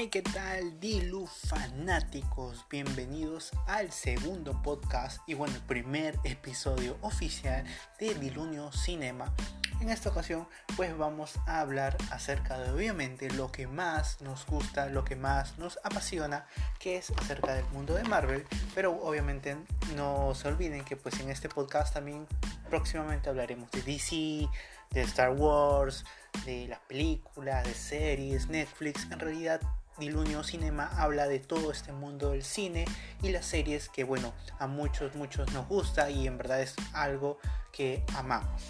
Hey, ¿qué tal, Dilu fanáticos? Bienvenidos al segundo podcast y bueno, el primer episodio oficial de Dilunio Cinema. En esta ocasión, pues vamos a hablar acerca de obviamente lo que más nos gusta, lo que más nos apasiona, que es acerca del mundo de Marvel. Pero obviamente no se olviden que pues en este podcast también próximamente hablaremos de DC, de Star Wars, de las películas, de series, Netflix. En realidad, Dilunio Cinema habla de todo este mundo del cine y las series que, bueno, a muchos, muchos nos gusta y en verdad es algo que amamos.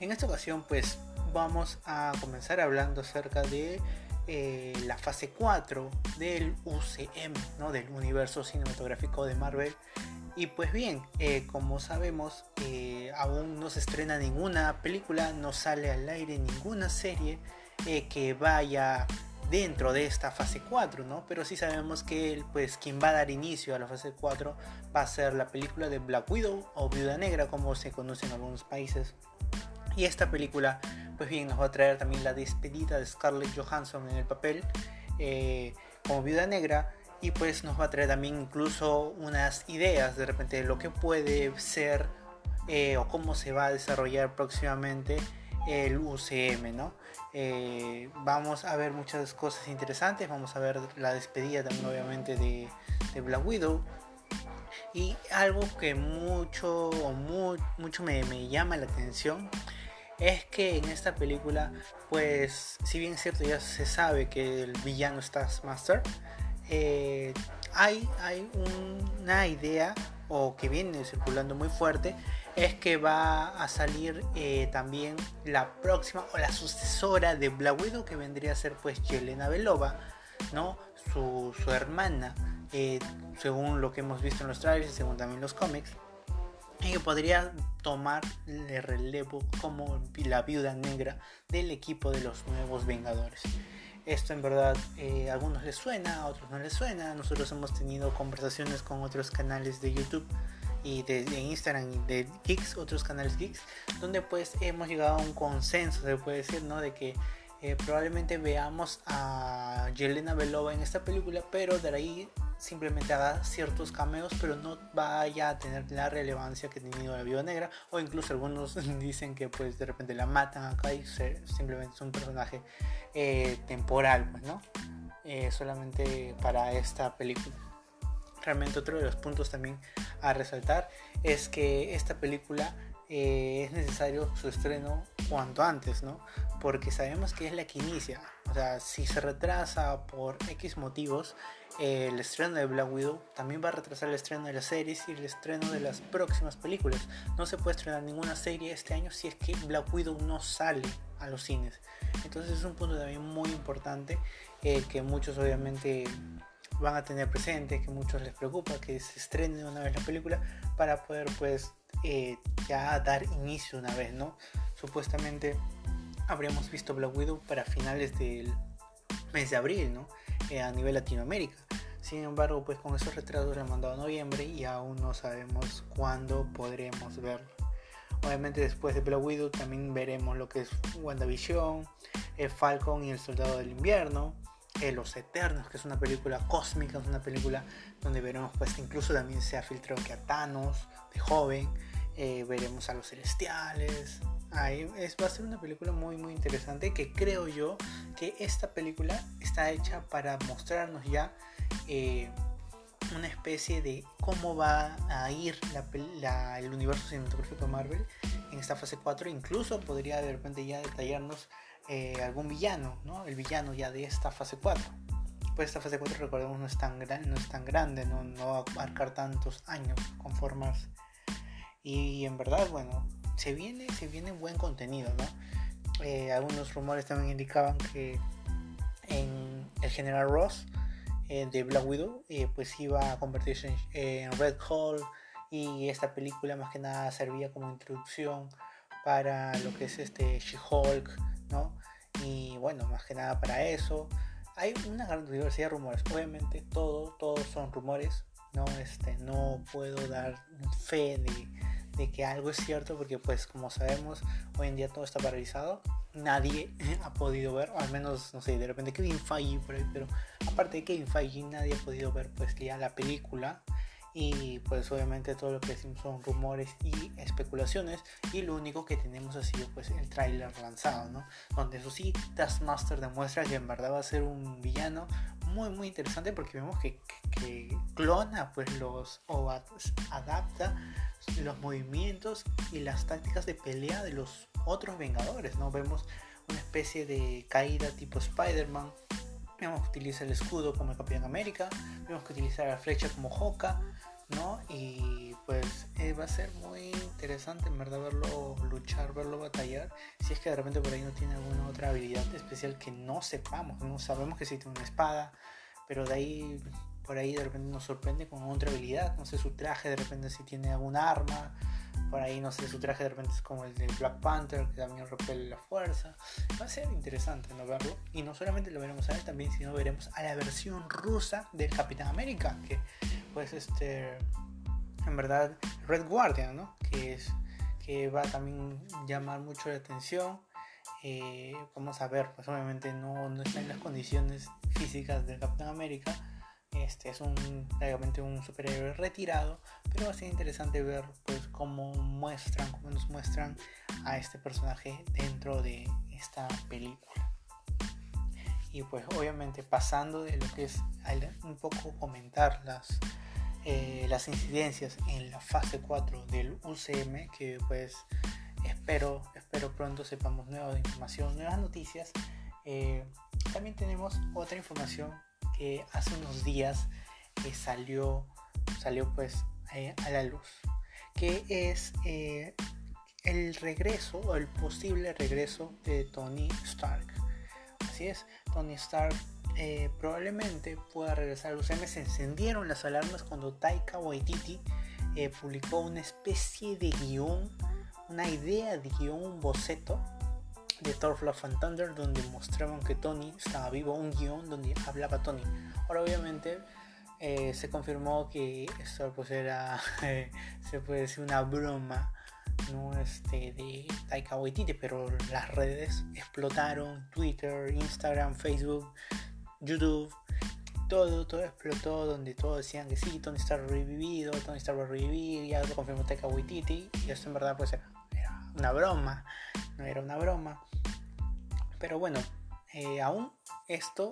En esta ocasión, pues vamos a comenzar hablando acerca de eh, la fase 4 del UCM, ¿no? del universo cinematográfico de Marvel. Y pues bien, eh, como sabemos, eh, aún no se estrena ninguna película, no sale al aire ninguna serie que vaya dentro de esta fase 4, ¿no? Pero sí sabemos que pues quien va a dar inicio a la fase 4 va a ser la película de Black Widow o Viuda Negra, como se conoce en algunos países. Y esta película, pues bien, nos va a traer también la despedida de Scarlett Johansson en el papel como Viuda Negra y pues nos va a traer también incluso unas ideas de repente de lo que puede ser eh, o cómo se va a desarrollar próximamente el UCM, ¿no? Eh, vamos a ver muchas cosas interesantes, vamos a ver la despedida también obviamente de, Black Widow y algo que mucho, mucho me, me llama la atención es que en esta película, pues, si bien es cierto, ya se sabe que el villano es Taskmaster, eh, hay, hay una idea o que viene circulando muy fuerte es que va a salir eh, también la próxima o la sucesora de Black que vendría a ser pues Yelena Belova, ¿no? Su, hermana, eh, según lo que hemos visto en los trailers y según también los cómics, y que podría tomar el relevo como la viuda negra del equipo de los nuevos Vengadores. Esto en verdad eh, a algunos les suena, a otros no les suena. Nosotros hemos tenido conversaciones con otros canales de YouTube y de, Instagram y de Geeks, otros canales Geeks, donde pues hemos llegado a un consenso, se puede decir, ¿no? De que eh, probablemente veamos a Yelena Belova en esta película, pero de ahí simplemente haga ciertos cameos, pero no vaya a tener la relevancia que ha tenido la Viuda Negra, o incluso algunos dicen que pues de repente la matan acá y simplemente es un personaje eh, temporal, pues, ¿no? Eh, solamente para esta película. Realmente otro de los puntos también a resaltar es que esta película eh, es necesario su estreno cuanto antes, ¿no? Porque sabemos que es la que inicia. O sea, si se retrasa por X motivos, eh, el estreno de Black Widow también va a retrasar el estreno de las series y el estreno de las próximas películas. No se puede estrenar ninguna serie este año si es que Black Widow no sale a los cines. Entonces es un punto también muy importante eh, que muchos obviamente van a tener presente, que muchos les preocupa que se estrene una vez la película para poder pues eh, ya dar inicio una vez, ¿no? Supuestamente habríamos visto Black Widow para finales del mes de abril, ¿no? Eh, a nivel Latinoamérica. Sin embargo, pues con esos retrasos le han mandado a noviembre y aún no sabemos cuándo podremos verlo. Obviamente después de Black Widow también veremos lo que es WandaVision, el Falcon y el Soldado del Invierno, eh, Los Eternos, que es una película cósmica, es una película donde veremos pues incluso también se ha filtrado que a Thanos de joven, eh, veremos a los celestiales. Ahí es, va a ser una película muy muy interesante que creo yo que esta película está hecha para mostrarnos ya eh, una especie de cómo va a ir el universo cinematográfico de Marvel en esta fase 4. Incluso podría de repente ya detallarnos eh, algún villano, ¿no? El villano ya de esta fase 4. Pues esta fase 4, recordemos, no es tan, no es tan grande, ¿no? no va a marcar tantos años con formas y en verdad, bueno, se viene, se viene buen contenido, ¿no? Eh, algunos rumores también indicaban que en el General Ross eh, de Black Widow, eh, pues iba a convertirse en, Red Hall y esta película más que nada servía como introducción para lo que es este She-Hulk, ¿no? Y bueno, más que nada para eso. Hay una gran diversidad de rumores. Obviamente todo, todos son rumores. No, este, no puedo dar fe de, de que algo es cierto porque pues como sabemos hoy en día todo está paralizado nadie ha podido ver, al menos, no sé, de repente Kevin Feige por pero aparte de Kevin Feige nadie ha podido ver pues ya la película y pues obviamente todo lo que decimos son rumores y especulaciones y lo único que tenemos ha sido pues el tráiler lanzado, ¿no? Donde eso sí, Taskmaster demuestra que en verdad va a ser un villano muy muy interesante porque vemos que, clona pues los o adapta los movimientos y las tácticas de pelea de los otros Vengadores, ¿no? Vemos una especie de caída tipo Spider-Man, vemos que utiliza el escudo como el Capitán América, vemos que utiliza la flecha como Hoka, ¿no? Y pues eh, va a ser muy interesante en verdad verlo luchar, verlo batallar. Si es que de repente por ahí no tiene alguna otra habilidad especial que no sepamos, no sabemos que sí tiene una espada, pero de ahí por ahí de repente nos sorprende con otra habilidad, no sé su traje de repente si tiene alguna arma, por ahí no sé su traje de repente es como el de Black Panther que también repele la fuerza, va a ser interesante no verlo. Y no solamente lo veremos a él también sino veremos a la versión rusa del Capitán América que pues este en verdad Red Guardian ¿no? que es que va a también llamar mucho la atención. Eh, vamos a ver pues obviamente no, no está en las condiciones físicas del Capitán América este es un un superhéroe retirado, pero va a ser interesante ver pues cómo muestran, cómo nos muestran a este personaje dentro de esta película. Y pues obviamente pasando de lo que es un poco comentar las, eh, las incidencias en la fase 4 del UCM, que pues espero, espero pronto sepamos nueva información, nuevas noticias. Eh, también tenemos otra información hace unos días eh, salió, salió pues eh, a la luz, que es eh, el regreso o el posible regreso de Tony Stark. Así es, Tony Stark probablemente pueda regresar al UCM. Se encendieron las alarmas cuando Taika Waititi publicó una especie de guion, una idea de guion, un boceto de Thor Love and Thunder donde mostraban que Tony estaba vivo, un guion donde hablaba Tony. Ahora obviamente eh, se confirmó que esto pues era, se puede decir una broma, no este, de Taika Waititi, pero las redes explotaron, Twitter, Instagram, Facebook, YouTube, todo, todo explotó, donde todos decían que sí, Tony está revivido, Tony está a revivir, ya lo confirmó Taika Waititi, y esto en verdad pues era una broma, no era una broma. Pero bueno, eh, aún esto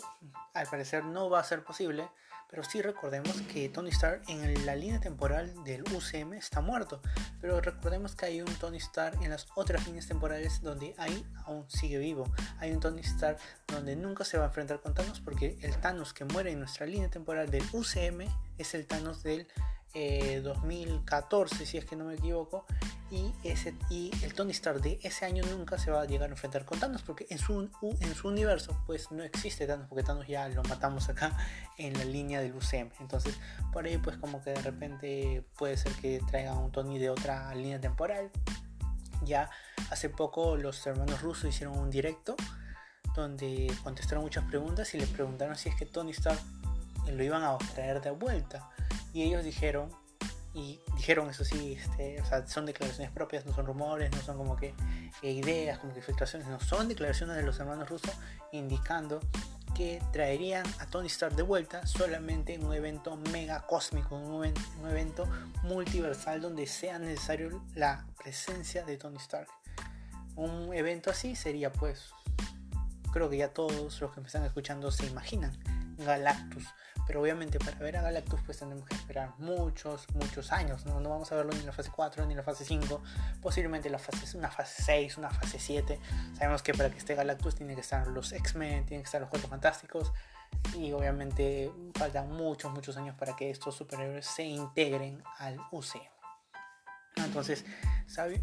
al parecer no va a ser posible, pero sí recordemos que Tony Stark en la línea temporal del UCM está muerto, pero recordemos que hay un Tony Stark en las otras líneas temporales donde ahí aún sigue vivo. Hay un Tony Stark donde nunca se va a enfrentar con Thanos porque el Thanos que muere en nuestra línea temporal del UCM es el Thanos del 2014, eh, si es que no me equivoco, y, ese, y el Tony Stark de ese año nunca se va a llegar a enfrentar con Thanos, porque en su, en su universo pues no existe Thanos, porque Thanos ya lo matamos acá en la línea del UCM. Entonces, por ahí pues como que de repente puede ser que traigan un Tony de otra línea temporal. Ya hace poco los hermanos rusos hicieron un directo donde contestaron muchas preguntas y les preguntaron si es que Tony Stark lo iban a traer de vuelta y ellos dijeron, y dijeron eso sí, este, o sea, son declaraciones propias, no son rumores, no son como que ideas, como que filtraciones, no, son declaraciones de los hermanos rusos indicando que traerían a Tony Stark de vuelta solamente en un evento mega cósmico, un, un evento multiversal donde sea necesario la presencia de Tony Stark. Un evento así sería pues, creo que ya todos los que me están escuchando se imaginan, Galactus pero obviamente para ver a Galactus pues tenemos que esperar muchos, muchos años. No, no vamos a verlo ni en la fase 4 ni en la fase 5. Posiblemente la fase, una fase 6, una fase 7. Sabemos que para que esté Galactus tiene que estar los X-Men, tienen que estar los Cuatro Fantásticos. Y obviamente faltan muchos, muchos años para que estos superhéroes se integren al UCM. Entonces,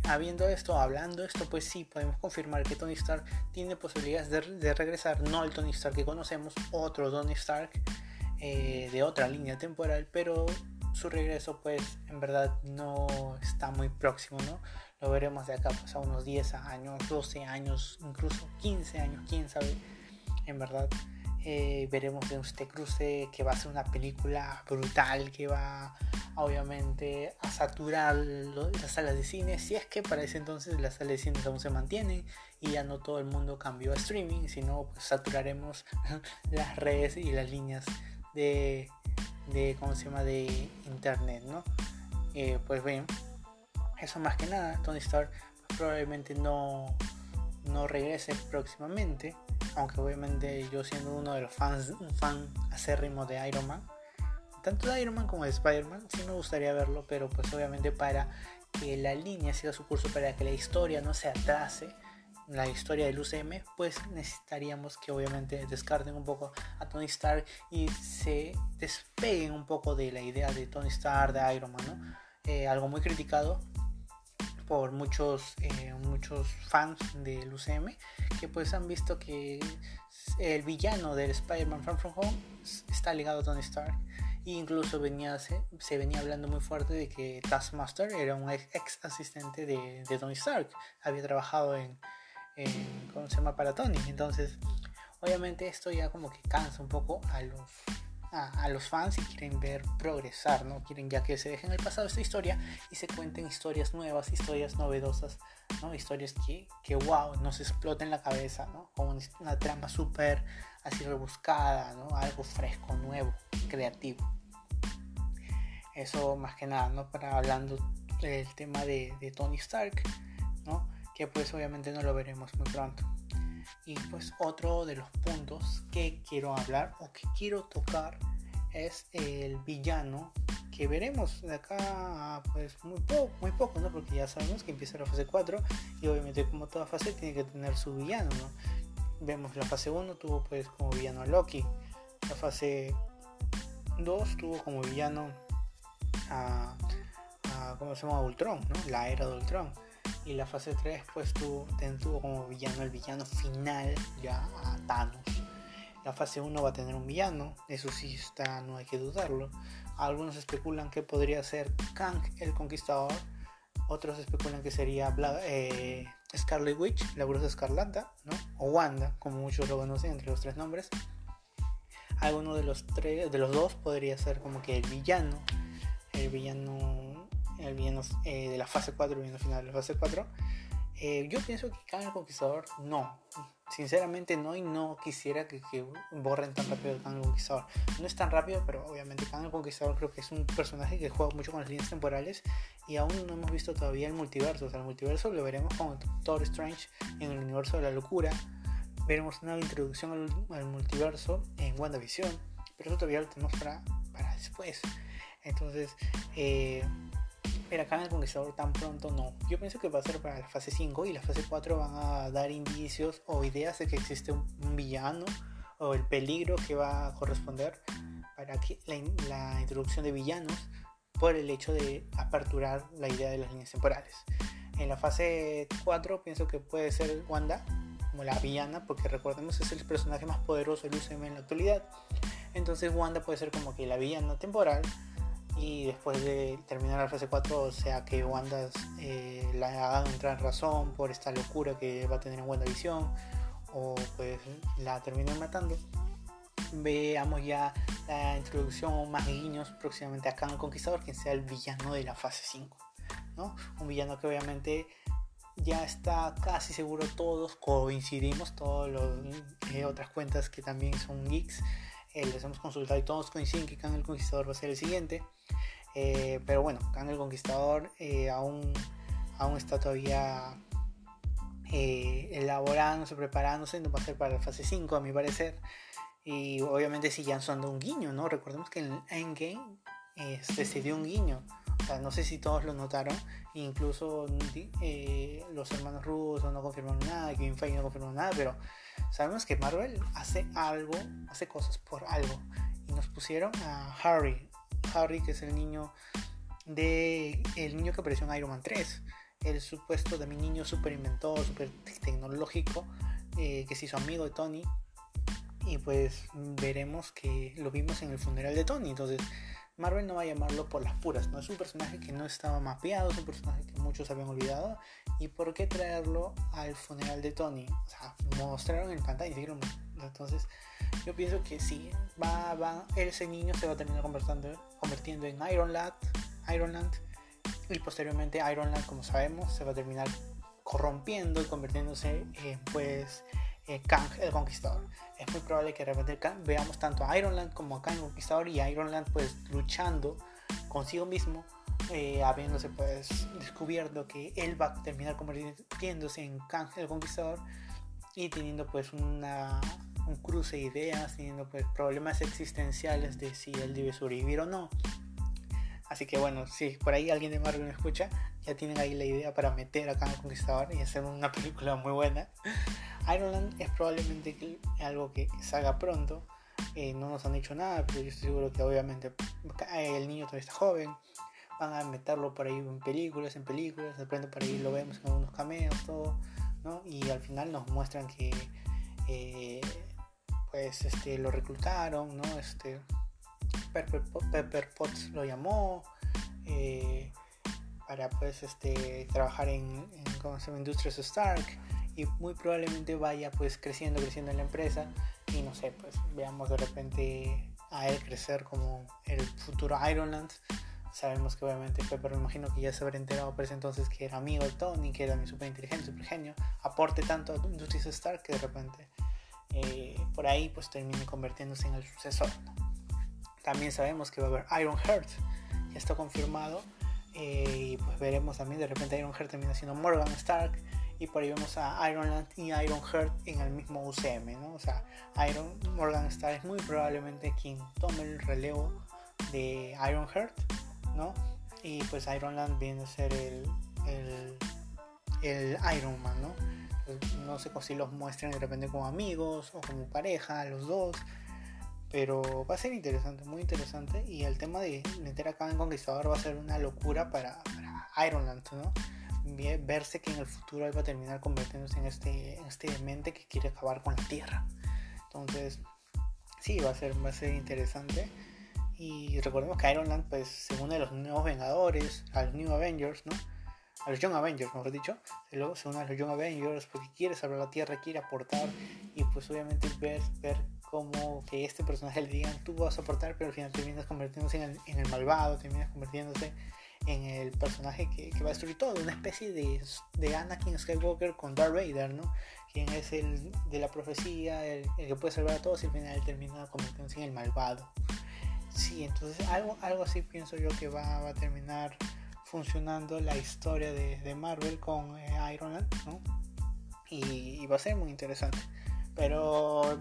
habiendo esto, hablando esto, pues sí, podemos confirmar que Tony Stark tiene posibilidades de, de regresar, no el Tony Stark que conocemos, otro Tony Stark eh, de otra línea temporal, pero su regreso pues en verdad no está muy próximo, ¿no? Lo veremos de acá pues a unos 10 años, 12 años, incluso 15 años, quién sabe, en verdad. Eh, veremos este cruce que va a ser una película brutal que va obviamente a saturar las salas de cine si es que para ese entonces las salas de cine aún se mantienen y ya no todo el mundo cambió a streaming sino pues saturaremos las redes y las líneas de, de cómo se llama de internet no eh, pues bien eso más que nada Tony Stark probablemente no no regrese próximamente aunque obviamente yo siendo uno de los fans, un fan acérrimo de Iron Man, tanto de Iron Man como de Spider-Man, sí me gustaría verlo, pero pues obviamente para que la línea siga su curso, para que la historia no se atrase, la historia del UCM, pues necesitaríamos que obviamente descarten un poco a Tony Stark y se despeguen un poco de la idea de Tony Stark, de Iron Man, ¿no? Eh, algo muy criticado por muchos, eh, muchos fans del UCM que pues han visto que el villano del Spider-Man Far From Home está ligado a Tony Stark. E incluso venía, se, se, venía hablando muy fuerte de que Taskmaster era un ex, asistente de, de, Tony Stark. Había trabajado en, ¿cómo se llama? Para Tony. Entonces, obviamente esto ya como que cansa un poco a los a, los fans y quieren ver progresar, ¿no? Quieren ya que se dejen el pasado esta historia y se cuenten historias nuevas, historias novedosas, ¿no? Historias que, que wow, nos exploten la cabeza, ¿no? Como una trama súper así rebuscada, ¿no? Algo fresco, nuevo, creativo. Eso más que nada, ¿no? Para hablando del tema de, de Tony Stark. Que pues obviamente no lo veremos muy pronto. Y pues otro de los puntos que quiero hablar o que quiero tocar es el villano que veremos de acá pues muy poco, muy poco, ¿no? Porque ya sabemos que empieza la fase 4 y obviamente como toda fase tiene que tener su villano, ¿no? Vemos la fase 1 tuvo pues como villano a Loki, la fase 2 tuvo como villano a, a ¿cómo se llama? Ultron. La era de Ultron y la fase 3 pues tuvo, tuvo como villano el villano final ya a Thanos. La fase 1 va a tener un villano, eso sí está, no hay que dudarlo. Algunos especulan que podría ser Kang el Conquistador, otros especulan que sería eh, Scarlet Witch, la bruja escarlata, ¿no? o Wanda, como muchos lo conocen entre los tres nombres. Alguno de los tres, de los dos podría ser como que el villano, el villano el villano eh, de la fase 4, el villano final de la fase 4. Eh, yo pienso que Kang el Conquistador no. Sinceramente no y no quisiera que, borren tan rápido Kang el Conquistador. No es tan rápido, pero obviamente Kang el Conquistador creo que es un personaje que juega mucho con las líneas temporales y aún no hemos visto todavía el multiverso. O sea, el multiverso lo veremos con Doctor Strange en el universo de la locura. Veremos una introducción al, multiverso en WandaVision, pero eso todavía lo tenemos para, para después. Entonces, eh, pero acá en el Conquistador tan pronto no. Yo pienso que va a ser para la fase 5 y la fase 4 van a dar indicios o ideas de que existe un, villano o el peligro que va a corresponder para que la, introducción de villanos por el hecho de aperturar la idea de las líneas temporales. En la fase 4 pienso que puede ser Wanda como la villana, porque recordemos es el personaje más poderoso del UCM en la actualidad. Entonces Wanda puede ser como que la villana temporal y después de terminar la fase 4, o sea que Wanda eh, la hagan entrar en razón por esta locura que va a tener en WandaVision, o pues la terminen matando. Veamos ya la introducción o más guiños próximamente a Khan Conquistador, quien sea el villano de la fase 5. ¿no? Un villano que obviamente ya está casi seguro todos, coincidimos, todas las eh, otras cuentas que también son geeks eh, les hemos consultado y todos coinciden que Khan el Conquistador va a ser el siguiente. Eh, pero bueno, Khan el Conquistador eh, aún, aún está todavía elaborándose, preparándose, no va a ser para la fase 5 a mi parecer. Y obviamente si ya son de un guiño, ¿no? Recordemos que en el Endgame este, se dio un guiño. O sea, no sé si todos lo notaron. Incluso los hermanos rusos no confirmaron nada, Kevin Feige no confirmó nada, pero Sabemos que Marvel hace algo, hace cosas por algo. Y nos pusieron a Harry. Harry, que es el niño de. el niño que apareció en Iron Man 3. El supuesto de mi niño super inventor, super tecnológico, eh, que se hizo amigo de Tony. Y pues veremos que lo vimos en el funeral de Tony. Entonces, Marvel no va a llamarlo por las puras, ¿no? Es un personaje que no estaba mapeado, es un personaje que muchos habían olvidado. ¿Y por qué traerlo al funeral de Tony? O sea, mostraron en pantalla, Entonces, yo pienso que sí, va, va, ese niño se va a terminar convirtiendo, convirtiendo en Ironland, Ironland y posteriormente Ironland, como sabemos, se va a terminar corrompiendo y convirtiéndose en pues Kang el Conquistador. Es muy probable que de repente veamos tanto a Ironland como a Kang el Conquistador y Ironland pues luchando consigo mismo, eh, habiéndose pues descubierto que él va a terminar convirtiéndose en Kang el Conquistador y teniendo pues una, un cruce de ideas, teniendo pues problemas existenciales de si él debe sobrevivir o no. Así que bueno, si por ahí alguien de Marvel me escucha, ya tienen ahí la idea para meter a Kang el Conquistador y hacer una película muy buena. Man es probablemente algo que salga pronto. Eh, no nos han dicho nada, pero yo estoy seguro que obviamente el niño todavía está joven. Van a meterlo por ahí en películas, en películas. De pronto por ahí lo vemos en algunos cameos, todo. ¿no? Y al final nos muestran que eh, pues este lo reclutaron, ¿no? Este Pepper, Potts lo llamó. Eh, para pues este trabajar en, en ¿cómo se llama? Industrias Stark y muy probablemente vaya pues creciendo, creciendo en la empresa y no sé, pues veamos de repente a él crecer como el futuro Ironland. Sabemos que obviamente Pepper me imagino que ya se habrá enterado por ese entonces que era amigo de Tony, que era mi super inteligente, super genio, aporte tanto a Industries Stark que de repente eh, por ahí pues termine convirtiéndose en el sucesor. También sabemos que va a haber Iron Heart, ya está confirmado eh, y pues veremos también de repente Iron Heart termina siendo Morgan Stark y por ahí vemos a Ironland y Ironheart en el mismo UCM, ¿no? O sea, Iron Morgan Star es muy probablemente quien tome el relevo de Ironheart, ¿no? Y pues Ironland viene a ser el, el, el Iron Man, ¿no? no sé si los muestran de repente como amigos o como pareja, los dos. Pero va a ser interesante, muy interesante. Y el tema de meter acá en Conquistador va a ser una locura para, para Ironland, ¿no? Verse que en el futuro él va a terminar convirtiéndose en este, en este demente que quiere acabar con la Tierra. Entonces, sí, va a ser, va a ser interesante. Y recordemos que Iron Man, pues, se une a los nuevos Vengadores, a los New Avengers, ¿no? A los Young Avengers, mejor dicho. Luego se une a los Young Avengers porque quiere salvar la Tierra, quiere aportar. Y pues obviamente ver, ver cómo que este personaje le digan, tú vas a aportar, pero al final terminas convirtiéndose en el, en el malvado, terminas convirtiéndose en el personaje que, va a destruir todo, una especie de, de, Anakin Skywalker con Darth Vader, ¿no? Quien es el de la profecía, el, que puede salvar a todos y al final termina convirtiéndose en el malvado. Sí, entonces algo, algo así pienso yo que va, a terminar funcionando la historia de, Marvel con eh, Iron Man, ¿no? Y, va a ser muy interesante. Pero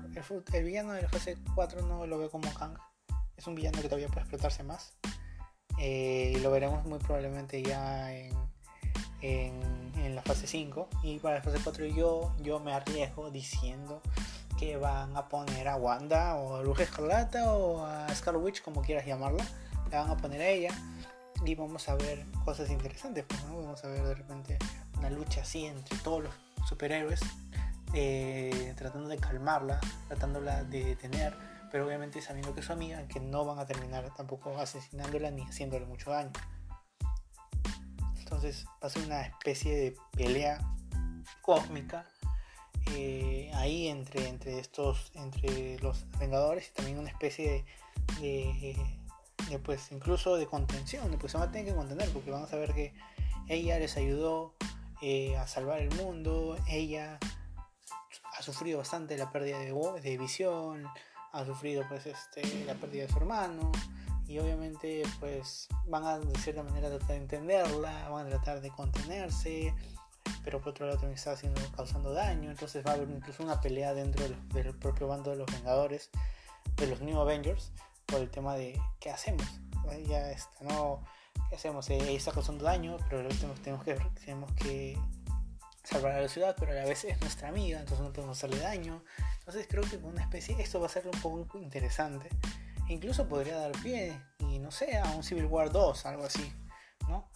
el, villano de la fase 4 no lo veo como Kang. Es un villano que todavía puede explotarse más. Eh, lo veremos muy probablemente ya en, en, la fase 5. Y para la fase 4 yo, yo me arriesgo diciendo que van a poner a Wanda o a Bruja Escarlata o a Scarlet Witch, como quieras llamarla. La van a poner a ella y vamos a ver cosas interesantes. Pues, Vamos a ver de repente una lucha así entre todos los superhéroes, eh, tratando de calmarla, tratándola de detener pero obviamente sabiendo que es su amiga, que no van a terminar tampoco asesinándola ni haciéndole mucho daño. Entonces va a ser una especie de pelea cósmica eh, ahí entre, entre estos, entre los Vengadores y también una especie de, de, pues incluso de contención, pues se van a tener que contener porque vamos a ver que ella les ayudó eh, a salvar el mundo, ella ha sufrido bastante la pérdida de, de visión, ha sufrido pues este, la pérdida de su hermano y obviamente pues van a de cierta manera tratar de entenderla, van a tratar de contenerse, pero por otro lado también está haciendo, causando daño, entonces va a haber incluso una pelea dentro del, propio bando de los Vengadores, de los New Avengers, por el tema de qué hacemos, ya está, no, qué hacemos, ella está causando daño, pero tenemos, tenemos, que, tenemos que salvar a la ciudad, pero a la vez es nuestra amiga, entonces no podemos hacerle daño. Entonces creo que con una especie esto va a ser un poco interesante. incluso podría dar pie, y no sé, a un Civil War 2, algo así, ¿no?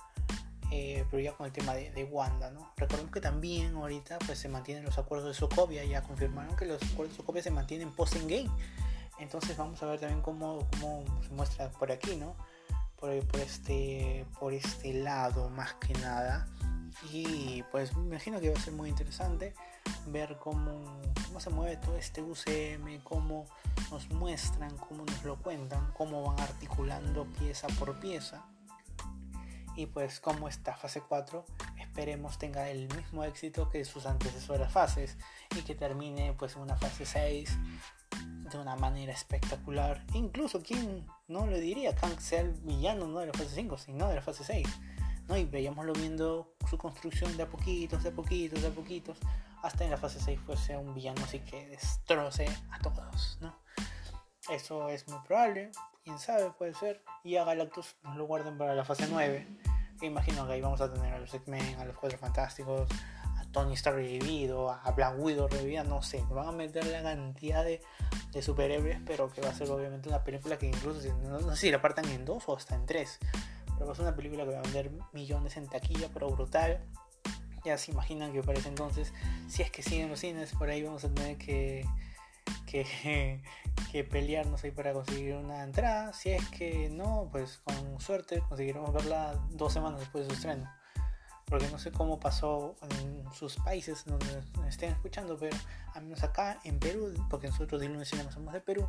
Eh, pero ya con el tema de, Wanda, ¿no? Recordemos que también ahorita pues se mantienen los acuerdos de Sokovia, ya confirmaron que los acuerdos de Sokovia se mantienen post-game. Entonces vamos a ver también cómo, cómo se muestra por aquí, ¿no? Por, este, por este lado más que nada Y pues me imagino que va a ser muy interesante ver cómo, cómo se mueve todo este UCM, cómo nos muestran, cómo nos lo cuentan, cómo van articulando pieza por pieza. Y pues como esta fase 4 esperemos tenga el mismo éxito que sus antecesoras fases y que termine pues una fase 6 de una manera espectacular. Incluso, ¿quién no le diría? Kang sea el villano no de la fase 5, sino de la fase 6. ¿No? Y veíamoslo viendo su construcción de a poquitos, de a poquitos, de a poquitos, hasta en la fase 6 fuese un villano así que destroce a todos, ¿no? Eso es muy probable, quién sabe, puede ser. Y a Galactus nos lo guarden para la fase 9. imagino que ahí vamos a tener a los X-Men, a los Cuatro Fantásticos, Tony está revivido, a Black Widow revivida, no sé, van a meter la cantidad de, superhéroes, pero que va a ser obviamente una película que incluso, no, sé si la partan en dos o hasta en tres, pero ser una película que va a vender millones en taquilla, pero brutal. Ya se imaginan que para ese entonces, si es que siguen los cines, por ahí vamos a tener que, que, que pelearnos ahí para conseguir una entrada. Si es que no, pues con suerte conseguiremos verla dos semanas después de su estreno porque no sé cómo pasó en sus países donde estén escuchando, pero al menos acá en Perú, porque nosotros de lunes Cinema somos de Perú,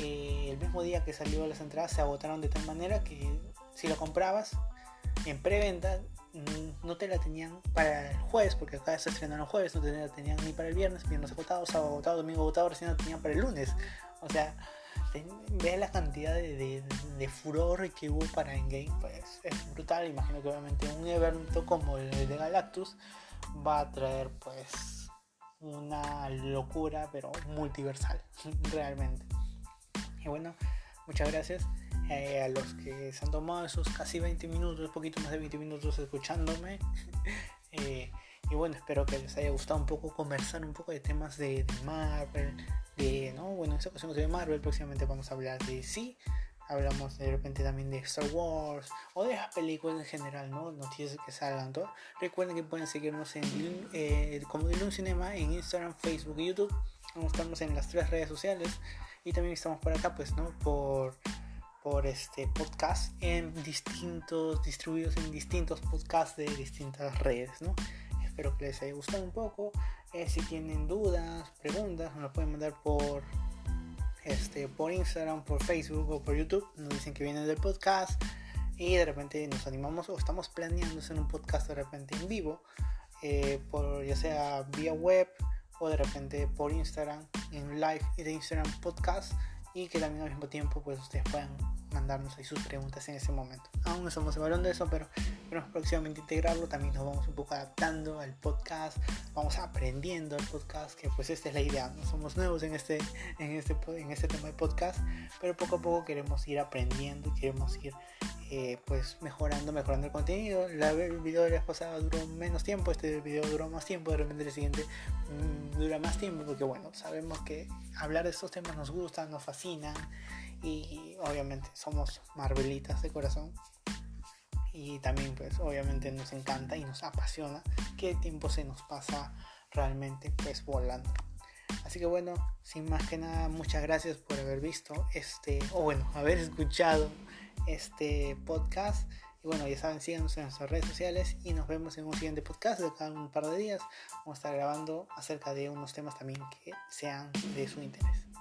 eh, el mismo día que salió las entradas se agotaron de tal manera que si lo comprabas en preventa mm, no te la tenían para el jueves, porque acá se estrenaron jueves, no te la tenían ni para el viernes, viernes agotado, sábado agotado, domingo agotado, recién no tenían para el lunes. O sea, ve la cantidad de, de, furor que hubo para Endgame, pues es brutal. Imagino que obviamente un evento como el de Galactus va a traer pues una locura, pero multiversal, realmente. Y bueno, muchas gracias eh, a los que se han tomado esos casi 20 minutos, poquito más de 20 minutos escuchándome. Eh, y bueno, espero que les haya gustado un poco conversar un poco de temas de, de Marvel, de, ¿no? Bueno, en esta ocasión de Marvel, próximamente vamos a hablar de sí, hablamos de repente también de Star Wars o de las películas en general, ¿no? Noticias que salgan, todo. Recuerden que pueden seguirnos en eh, como un Cinema en Instagram, Facebook y YouTube. Estamos en las tres redes sociales y también estamos por acá, pues, ¿no? Por por este podcast en distintos distribuidos en distintos podcasts de distintas redes, ¿no? Espero que les haya gustado un poco. Eh, si tienen dudas, preguntas, nos lo pueden mandar por, este, por Instagram, por Facebook o por YouTube. Nos dicen que vienen del podcast y de repente nos animamos o estamos planeando hacer un podcast de repente en vivo, eh, por, ya sea vía web o de repente por Instagram, en live y de Instagram podcast y que también al mismo tiempo pues ustedes puedan mandarnos ahí sus preguntas en ese momento. Aún no somos evaluando eso, pero queremos próximamente integrarlo. También nos vamos un poco adaptando al podcast, vamos aprendiendo el podcast, que pues esta es la idea. No somos nuevos en este, en este, en este tema de podcast, pero poco a poco queremos ir aprendiendo y queremos ir eh, pues mejorando, mejorando el contenido. La, el video de la pasada duró menos tiempo, este video duró más tiempo, de repente el siguiente mm, dura más tiempo, porque bueno, sabemos que hablar de estos temas nos gusta, nos fascinan y obviamente somos marvelitas de corazón. Y también pues obviamente nos encanta y nos apasiona que el tiempo se nos pasa realmente pues volando. Así que bueno sin más que nada muchas gracias por haber visto este o bueno haber escuchado este podcast. Y bueno ya saben síganos en nuestras redes sociales y nos vemos en un siguiente podcast de cada un par de días. Vamos a estar grabando acerca de unos temas también que sean de su interés